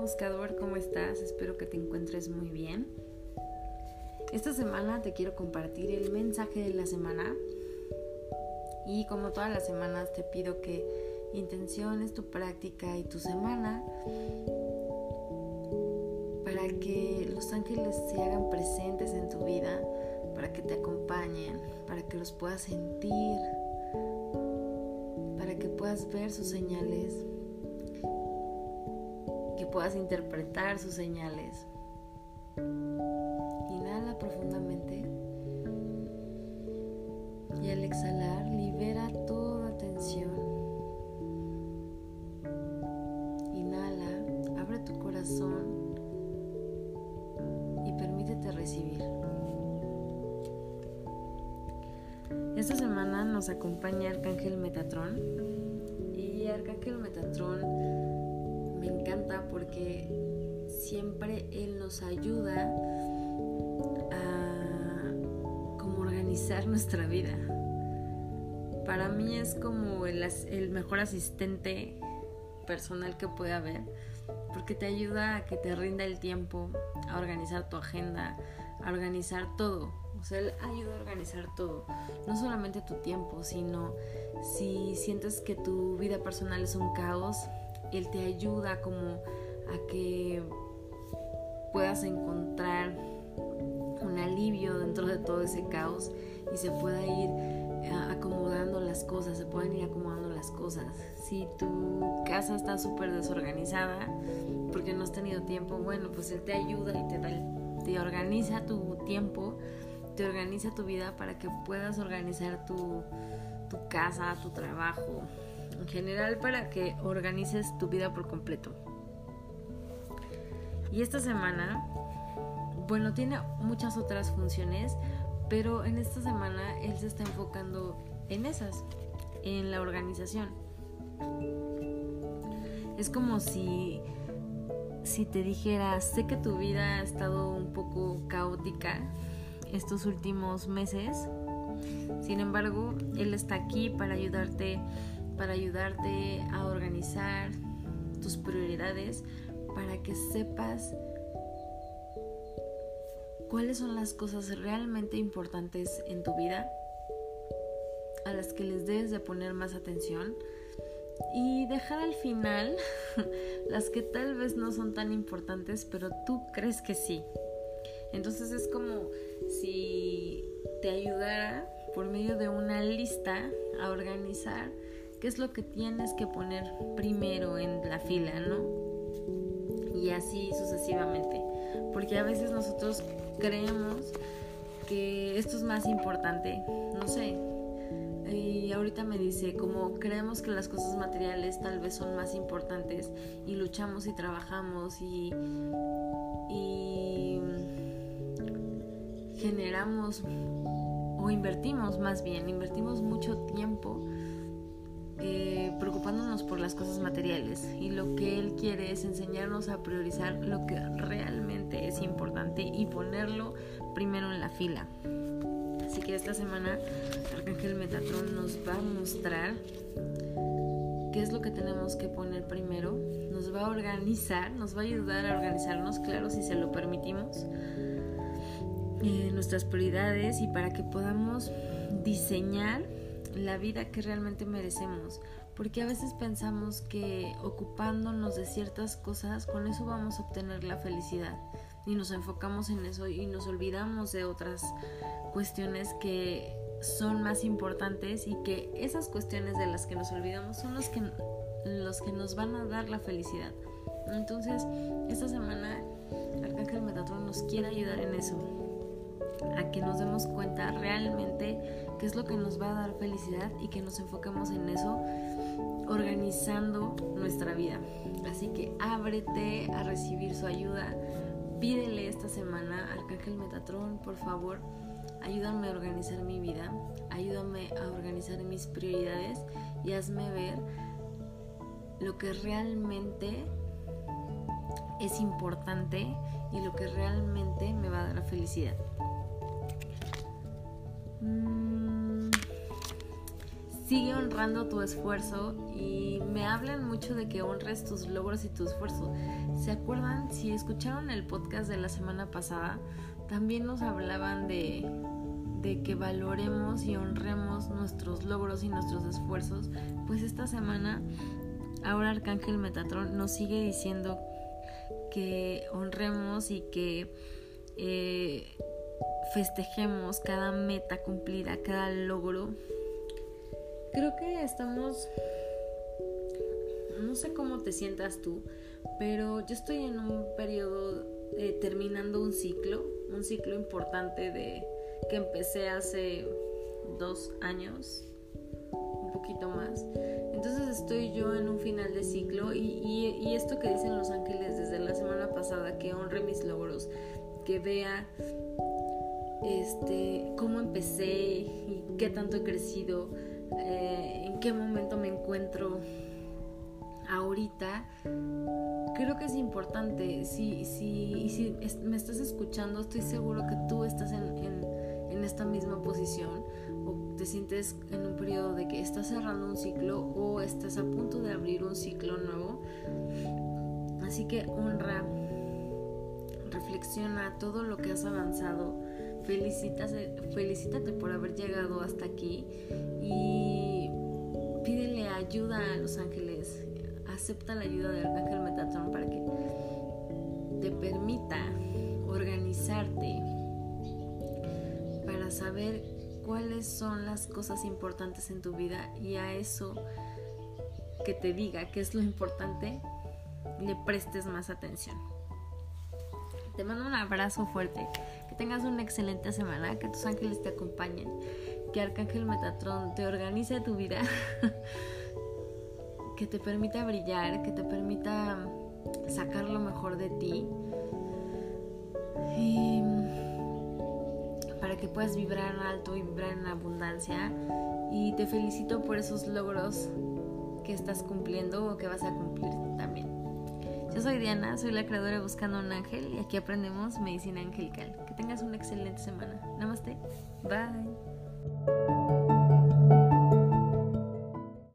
buscador, ¿cómo estás? Espero que te encuentres muy bien. Esta semana te quiero compartir el mensaje de la semana y como todas las semanas te pido que intenciones tu práctica y tu semana para que los ángeles se hagan presentes en tu vida, para que te acompañen, para que los puedas sentir, para que puedas ver sus señales puedas interpretar sus señales. Inhala profundamente y al exhalar libera toda tensión. Inhala, abre tu corazón y permítete recibir. Esta semana nos acompaña Arcángel Metatrón y Arcángel Metatrón me encanta porque siempre Él nos ayuda a como organizar nuestra vida. Para mí es como el, el mejor asistente personal que puede haber, porque te ayuda a que te rinda el tiempo, a organizar tu agenda, a organizar todo. O sea, él ayuda a organizar todo. No solamente tu tiempo, sino si sientes que tu vida personal es un caos, él te ayuda como a que puedas encontrar un alivio dentro de todo ese caos y se pueda ir eh, acomodando las cosas, se pueden ir acomodando las cosas. Si tu casa está súper desorganizada porque no has tenido tiempo, bueno, pues él te ayuda y te, te organiza tu tiempo, te organiza tu vida para que puedas organizar tu, tu casa, tu trabajo, en general para que organices tu vida por completo. Y esta semana, bueno, tiene muchas otras funciones, pero en esta semana él se está enfocando en esas, en la organización. Es como si si te dijera, sé que tu vida ha estado un poco caótica estos últimos meses, sin embargo, Él está aquí para ayudarte para ayudarte a organizar tus prioridades, para que sepas cuáles son las cosas realmente importantes en tu vida, a las que les debes de poner más atención y dejar al final las que tal vez no son tan importantes, pero tú crees que sí. Entonces es como si te ayudara por medio de una lista a organizar qué es lo que tienes que poner primero en la fila, ¿no? Y así sucesivamente. Porque a veces nosotros creemos que esto es más importante, no sé. Y ahorita me dice, como creemos que las cosas materiales tal vez son más importantes y luchamos y trabajamos y, y generamos o invertimos más bien, invertimos mucho tiempo las cosas materiales y lo que Él quiere es enseñarnos a priorizar lo que realmente es importante y ponerlo primero en la fila. Así que esta semana Arcángel Metatron nos va a mostrar qué es lo que tenemos que poner primero, nos va a organizar, nos va a ayudar a organizarnos, claro, si se lo permitimos, eh, nuestras prioridades y para que podamos diseñar la vida que realmente merecemos, porque a veces pensamos que ocupándonos de ciertas cosas, con eso vamos a obtener la felicidad y nos enfocamos en eso y nos olvidamos de otras cuestiones que son más importantes y que esas cuestiones de las que nos olvidamos son los que, los que nos van a dar la felicidad. Entonces, esta semana Arcángel Metatron nos quiere ayudar en eso, a que nos demos cuenta realmente qué es lo que nos va a dar felicidad y que nos enfoquemos en eso organizando nuestra vida. Así que ábrete a recibir su ayuda. Pídele esta semana, Arcángel Metatrón, por favor, ayúdame a organizar mi vida, ayúdame a organizar mis prioridades y hazme ver lo que realmente es importante y lo que realmente me va a dar felicidad. Sigue honrando tu esfuerzo y me hablan mucho de que honres tus logros y tu esfuerzo. ¿Se acuerdan? Si escucharon el podcast de la semana pasada, también nos hablaban de, de que valoremos y honremos nuestros logros y nuestros esfuerzos. Pues esta semana, ahora Arcángel Metatron nos sigue diciendo que honremos y que eh, festejemos cada meta cumplida, cada logro. Creo que estamos, no sé cómo te sientas tú, pero yo estoy en un periodo eh, terminando un ciclo, un ciclo importante de que empecé hace dos años, un poquito más. Entonces estoy yo en un final de ciclo y, y esto que dicen los ángeles desde la semana pasada, que honre mis logros, que vea este, cómo empecé y qué tanto he crecido, eh, en qué momento me encuentro ahorita, creo que es importante. Si, si, si me estás escuchando, estoy seguro que tú estás en, en esta misma posición o te sientes en un periodo de que estás cerrando un ciclo o estás a punto de abrir un ciclo nuevo. Así que honra, reflexiona todo lo que has avanzado felicítate por haber llegado hasta aquí y pídele ayuda a los ángeles. Acepta la ayuda del arcángel Metatron para que te permita organizarte para saber cuáles son las cosas importantes en tu vida y a eso que te diga qué es lo importante le prestes más atención. Te mando un abrazo fuerte tengas una excelente semana, que tus ángeles te acompañen, que Arcángel Metatron te organice tu vida, que te permita brillar, que te permita sacar lo mejor de ti. Y para que puedas vibrar en alto y vibrar en abundancia. Y te felicito por esos logros que estás cumpliendo o que vas a cumplir también. Yo soy Diana, soy la creadora de Buscando un Ángel y aquí aprendemos medicina angelical. Que tengas una excelente semana. Namaste. Bye.